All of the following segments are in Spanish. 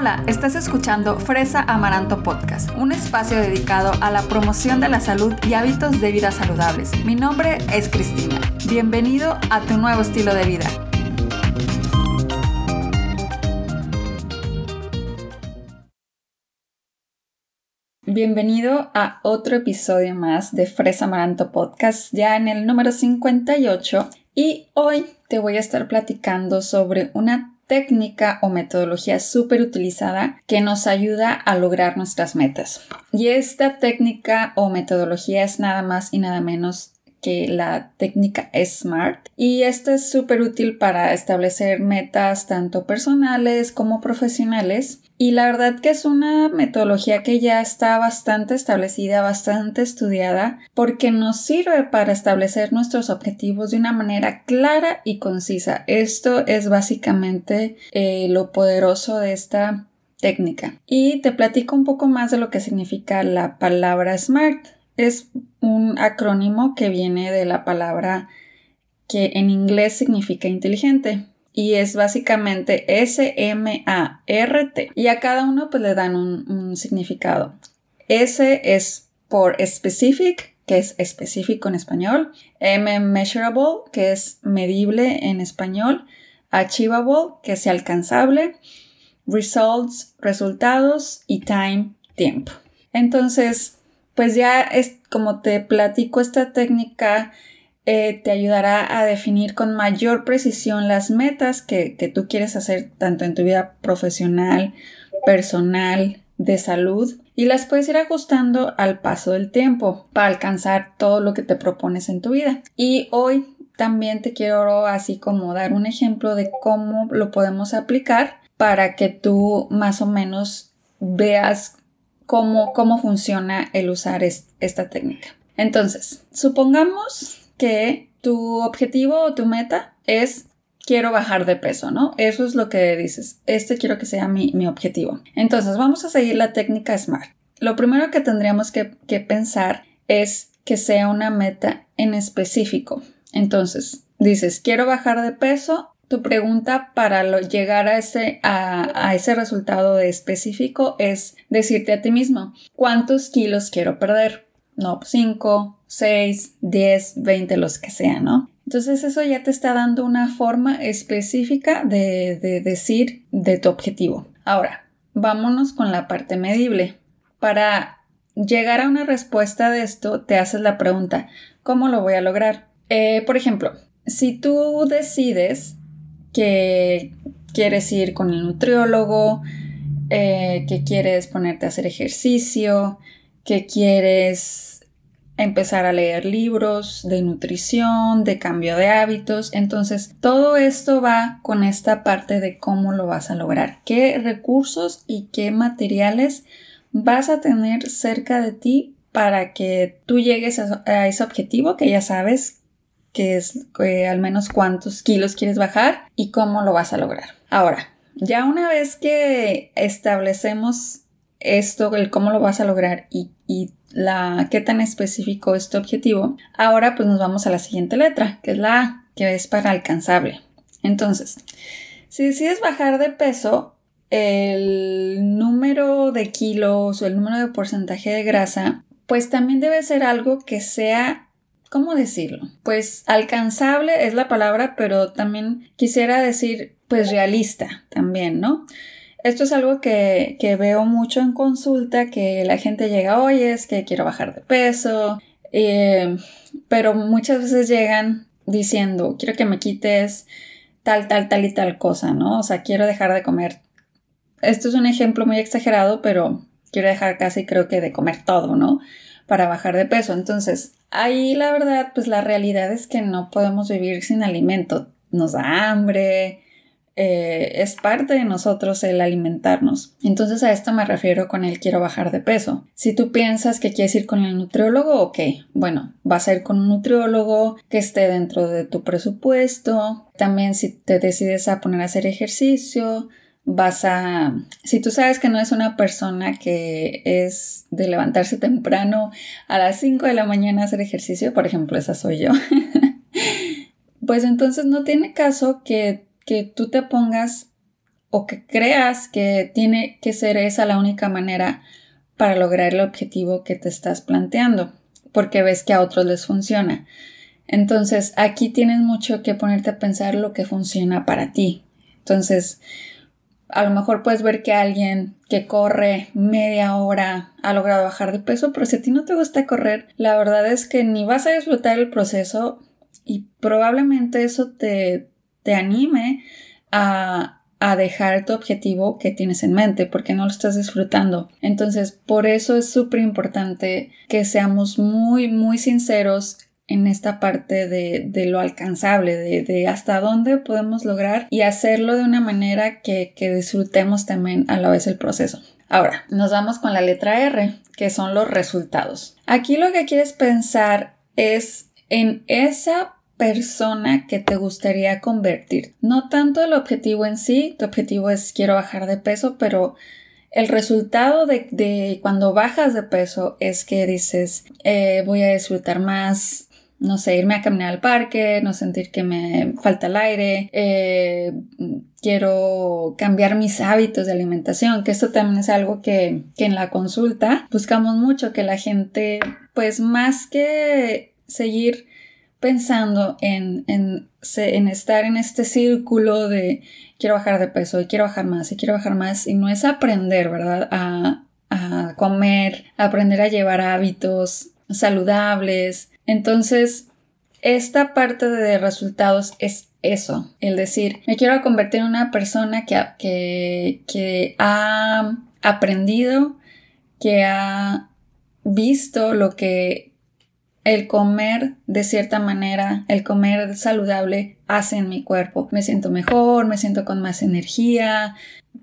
Hola, estás escuchando Fresa Amaranto Podcast, un espacio dedicado a la promoción de la salud y hábitos de vida saludables. Mi nombre es Cristina. Bienvenido a tu nuevo estilo de vida. Bienvenido a otro episodio más de Fresa Amaranto Podcast, ya en el número 58. Y hoy te voy a estar platicando sobre una técnica o metodología súper utilizada que nos ayuda a lograr nuestras metas. Y esta técnica o metodología es nada más y nada menos que la técnica SMART y esta es súper útil para establecer metas tanto personales como profesionales y la verdad que es una metodología que ya está bastante establecida, bastante estudiada, porque nos sirve para establecer nuestros objetivos de una manera clara y concisa. Esto es básicamente eh, lo poderoso de esta técnica. Y te platico un poco más de lo que significa la palabra SMART. Es un acrónimo que viene de la palabra que en inglés significa inteligente y es básicamente S-M-A-R-T. Y a cada uno pues le dan un, significado. S es por specific, que es específico en español. M, measurable, que es medible en español. Achievable, que es alcanzable. Results, resultados. Y time, tiempo. Entonces, pues ya es como te platico esta técnica eh, te ayudará a definir con mayor precisión las metas que, que tú quieres hacer tanto en tu vida profesional, personal, de salud y las puedes ir ajustando al paso del tiempo para alcanzar todo lo que te propones en tu vida. Y hoy también te quiero así como dar un ejemplo de cómo lo podemos aplicar para que tú más o menos veas cómo, cómo funciona el usar esta técnica. Entonces, supongamos que tu objetivo o tu meta es quiero bajar de peso, ¿no? Eso es lo que dices. Este quiero que sea mi, objetivo. Entonces, vamos a seguir la técnica SMART. Lo primero que tendríamos que, pensar es que sea una meta en específico. Entonces, dices, quiero bajar de peso. Tu pregunta para llegar a ese, a, ese resultado específico es decirte a ti mismo, ¿cuántos kilos quiero perder? No, 5, 6, 10, 20, los que sean, ¿no? Entonces eso ya te está dando una forma específica de, de decir de tu objetivo. Ahora, vámonos con la parte medible. Para llegar a una respuesta de esto, te haces la pregunta, ¿cómo lo voy a lograr? Eh, por ejemplo, si tú decides que quieres ir con el nutriólogo, eh, que quieres ponerte a hacer ejercicio, que quieres empezar a leer libros de nutrición, de cambio de hábitos. Entonces, todo esto va con esta parte de cómo lo vas a lograr, qué recursos y qué materiales vas a tener cerca de ti para que tú llegues a, ese objetivo que ya sabes que es eh, al menos cuántos kilos quieres bajar y cómo lo vas a lograr. Ahora, ya una vez que establecemos esto, el cómo lo vas a lograr y, y la qué tan específico es tu objetivo, ahora pues nos vamos a la siguiente letra, que es la A, que es para alcanzable. Entonces, si decides bajar de peso, el número de kilos o el número de porcentaje de grasa, pues también debe ser algo que sea, ¿cómo decirlo? Pues alcanzable es la palabra, pero también quisiera decir, pues realista también, ¿no? Esto es algo que, veo mucho en consulta, que la gente llega, oye, es que quiero bajar de peso, eh, pero muchas veces llegan diciendo, quiero que me quites tal, tal, tal y tal cosa, ¿no? O sea, quiero dejar de comer. Esto es un ejemplo muy exagerado, pero quiero dejar casi creo que de comer todo, ¿no? Para bajar de peso. Entonces, ahí la verdad, pues la realidad es que no podemos vivir sin alimento. Nos da hambre, eh, es parte de nosotros el alimentarnos. Entonces a esto me refiero con el quiero bajar de peso. Si tú piensas que quieres ir con el nutriólogo, ok, bueno, vas a ir con un nutriólogo que esté dentro de tu presupuesto. También si te decides a poner a hacer ejercicio, vas a... Si tú sabes que no es una persona que es de levantarse temprano a las 5 de la mañana a hacer ejercicio, por ejemplo, esa soy yo, pues entonces no tiene caso que que tú te pongas o que creas que tiene que ser esa la única manera para lograr el objetivo que te estás planteando, porque ves que a otros les funciona. Entonces, aquí tienes mucho que ponerte a pensar lo que funciona para ti. Entonces, a lo mejor puedes ver que alguien que corre media hora ha logrado bajar de peso, pero si a ti no te gusta correr, la verdad es que ni vas a disfrutar el proceso y probablemente eso te, te anime a, dejar tu objetivo que tienes en mente porque no lo estás disfrutando. Entonces, por eso es súper importante que seamos muy, muy sinceros en esta parte de, lo alcanzable, de, hasta dónde podemos lograr y hacerlo de una manera que, que disfrutemos también a la vez el proceso. Ahora, nos vamos con la letra R, que son los resultados. Aquí lo que quieres pensar es en esa persona que te gustaría convertir. No tanto el objetivo en sí, tu objetivo es quiero bajar de peso, pero el resultado de, cuando bajas de peso es que dices eh, voy a disfrutar más no sé, irme a caminar al parque, no sentir que me falta el aire, eh, quiero cambiar mis hábitos de alimentación, que esto también es algo que, que en la consulta buscamos mucho, que la gente, pues más que seguir pensando en, en, en, estar en este círculo de quiero bajar de peso y quiero bajar más y quiero bajar más y no es aprender, ¿verdad? A, a comer, aprender a llevar hábitos saludables, entonces, esta parte de resultados es eso, el decir, me quiero convertir en una persona que, que, ha aprendido, que ha visto lo que el comer de cierta manera, el comer saludable hace en mi cuerpo. Me siento mejor, me siento con más energía,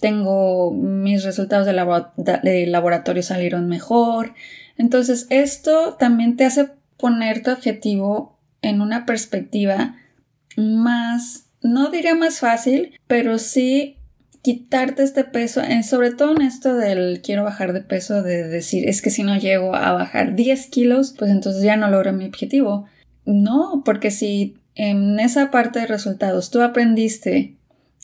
tengo mis resultados de, de laboratorio salieron mejor. Entonces esto también te hace poner tu objetivo en una perspectiva más, no diría más fácil, pero sí quitarte este peso, sobre todo en esto del quiero bajar de peso, de decir es que si no llego a bajar 10 kilos, pues entonces ya no logro mi objetivo. No, porque si en esa parte de resultados tú aprendiste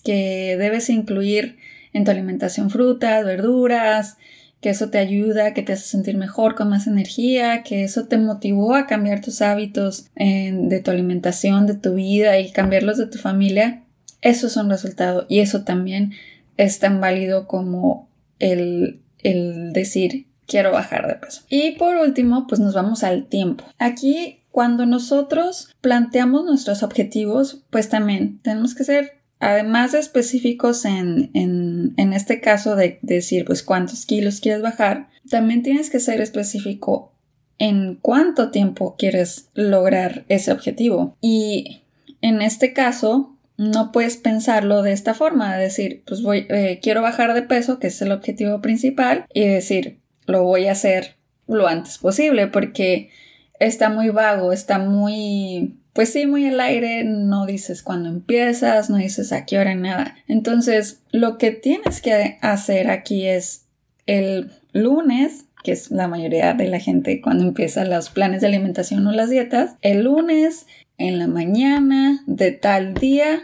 que debes incluir en tu alimentación frutas, verduras, que eso te ayuda, que te hace sentir mejor, con más energía, que eso te motivó a cambiar tus hábitos de tu alimentación, de tu vida y cambiarlos de tu familia, eso es un resultado y eso también es tan válido como el, el decir quiero bajar de peso. Y por último, pues nos vamos al tiempo. Aquí, cuando nosotros planteamos nuestros objetivos, pues también tenemos que ser además de específicos en, en, este caso de, decir pues cuántos kilos quieres bajar, también tienes que ser específico en cuánto tiempo quieres lograr ese objetivo. Y en este caso, no puedes pensarlo de esta forma, de decir, pues voy, eh, quiero bajar de peso, que es el objetivo principal, y decir, lo voy a hacer lo antes posible, porque está muy vago, está muy pues sí, muy al aire, no dices cuándo empiezas, no dices a qué hora, nada. Entonces, lo que tienes que hacer aquí es el lunes, que es la mayoría de la gente cuando empieza los planes de alimentación o las dietas, el lunes en la mañana de tal día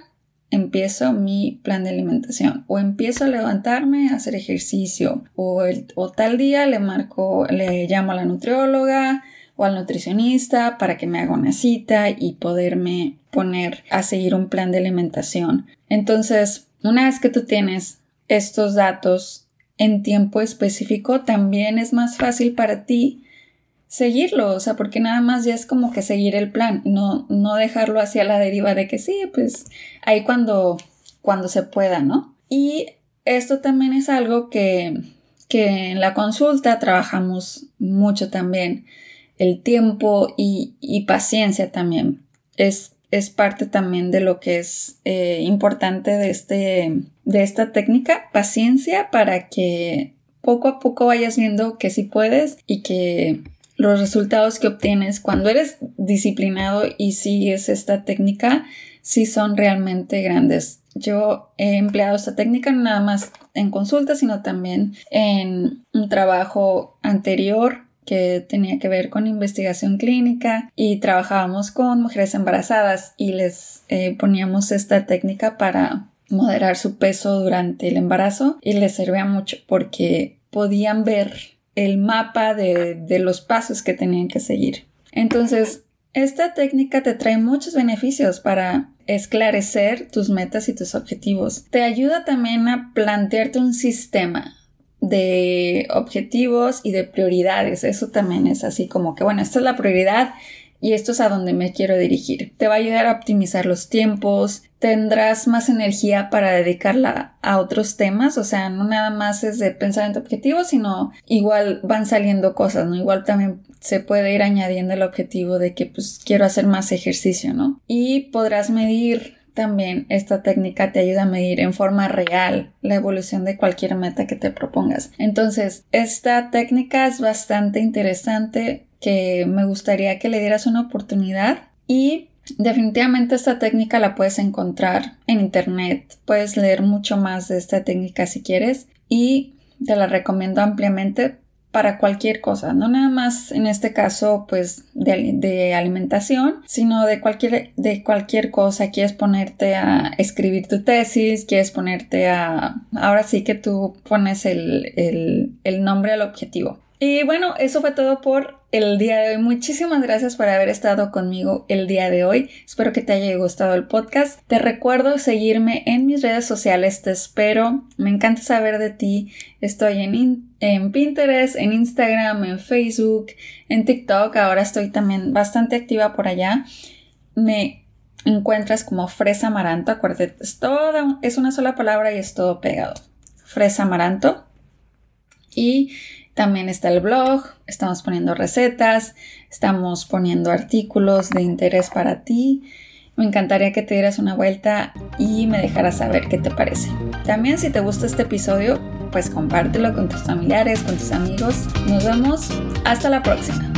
empiezo mi plan de alimentación o empiezo a levantarme a hacer ejercicio o, o tal día le marco, le llamo a la nutrióloga, o al nutricionista para que me haga una cita y poderme poner a seguir un plan de alimentación. Entonces, una vez que tú tienes estos datos en tiempo específico, también es más fácil para ti seguirlo, o sea, porque nada más ya es como que seguir el plan, no, no dejarlo hacia la deriva de que sí, pues ahí cuando, cuando se pueda, ¿no? Y esto también es algo que, que en la consulta trabajamos mucho también el tiempo y, paciencia también. Es, es, parte también de lo que es eh, importante de, este, de esta técnica, paciencia para que poco a poco vayas viendo que sí puedes y que los resultados que obtienes cuando eres disciplinado y sigues esta técnica sí son realmente grandes. Yo he empleado esta técnica no nada más en consulta, sino también en un trabajo anterior que tenía que ver con investigación clínica y trabajábamos con mujeres embarazadas y les eh, poníamos esta técnica para moderar su peso durante el embarazo y les servía mucho porque podían ver el mapa de, de los pasos que tenían que seguir. Entonces, esta técnica te trae muchos beneficios para esclarecer tus metas y tus objetivos. Te ayuda también a plantearte un sistema de objetivos y de prioridades. Eso también es así como que, bueno, esta es la prioridad y esto es a donde me quiero dirigir. Te va a ayudar a optimizar los tiempos, tendrás más energía para dedicarla a otros temas, o sea, no nada más es de pensar en tu objetivo, sino igual van saliendo cosas, ¿no? Igual también se puede ir añadiendo el objetivo de que pues quiero hacer más ejercicio, ¿no? Y podrás medir también esta técnica te ayuda a medir en forma real la evolución de cualquier meta que te propongas. Entonces, esta técnica es bastante interesante que me gustaría que le dieras una oportunidad y definitivamente esta técnica la puedes encontrar en internet, puedes leer mucho más de esta técnica si quieres y te la recomiendo ampliamente para cualquier cosa, no nada más en este caso pues de, alimentación, sino de cualquier, de cualquier cosa. Quieres ponerte a escribir tu tesis, quieres ponerte a... Ahora sí que tú pones el, el nombre al objetivo. Y bueno, eso fue todo por el día de hoy. Muchísimas gracias por haber estado conmigo el día de hoy. Espero que te haya gustado el podcast. Te recuerdo seguirme en mis redes sociales. Te espero. Me encanta saber de ti. Estoy en, en Pinterest, en Instagram, en Facebook, en TikTok. Ahora estoy también bastante activa por allá. Me encuentras como Fresa Amaranto. Acuérdate, es, es una sola palabra y es todo pegado. Fresa Amaranto. Y también está el blog, estamos poniendo recetas, estamos poniendo artículos de interés para ti. Me encantaría que te dieras una vuelta y me dejaras saber qué te parece. También si te gusta este episodio, pues compártelo con tus familiares, con tus amigos. Nos vemos. Hasta la próxima.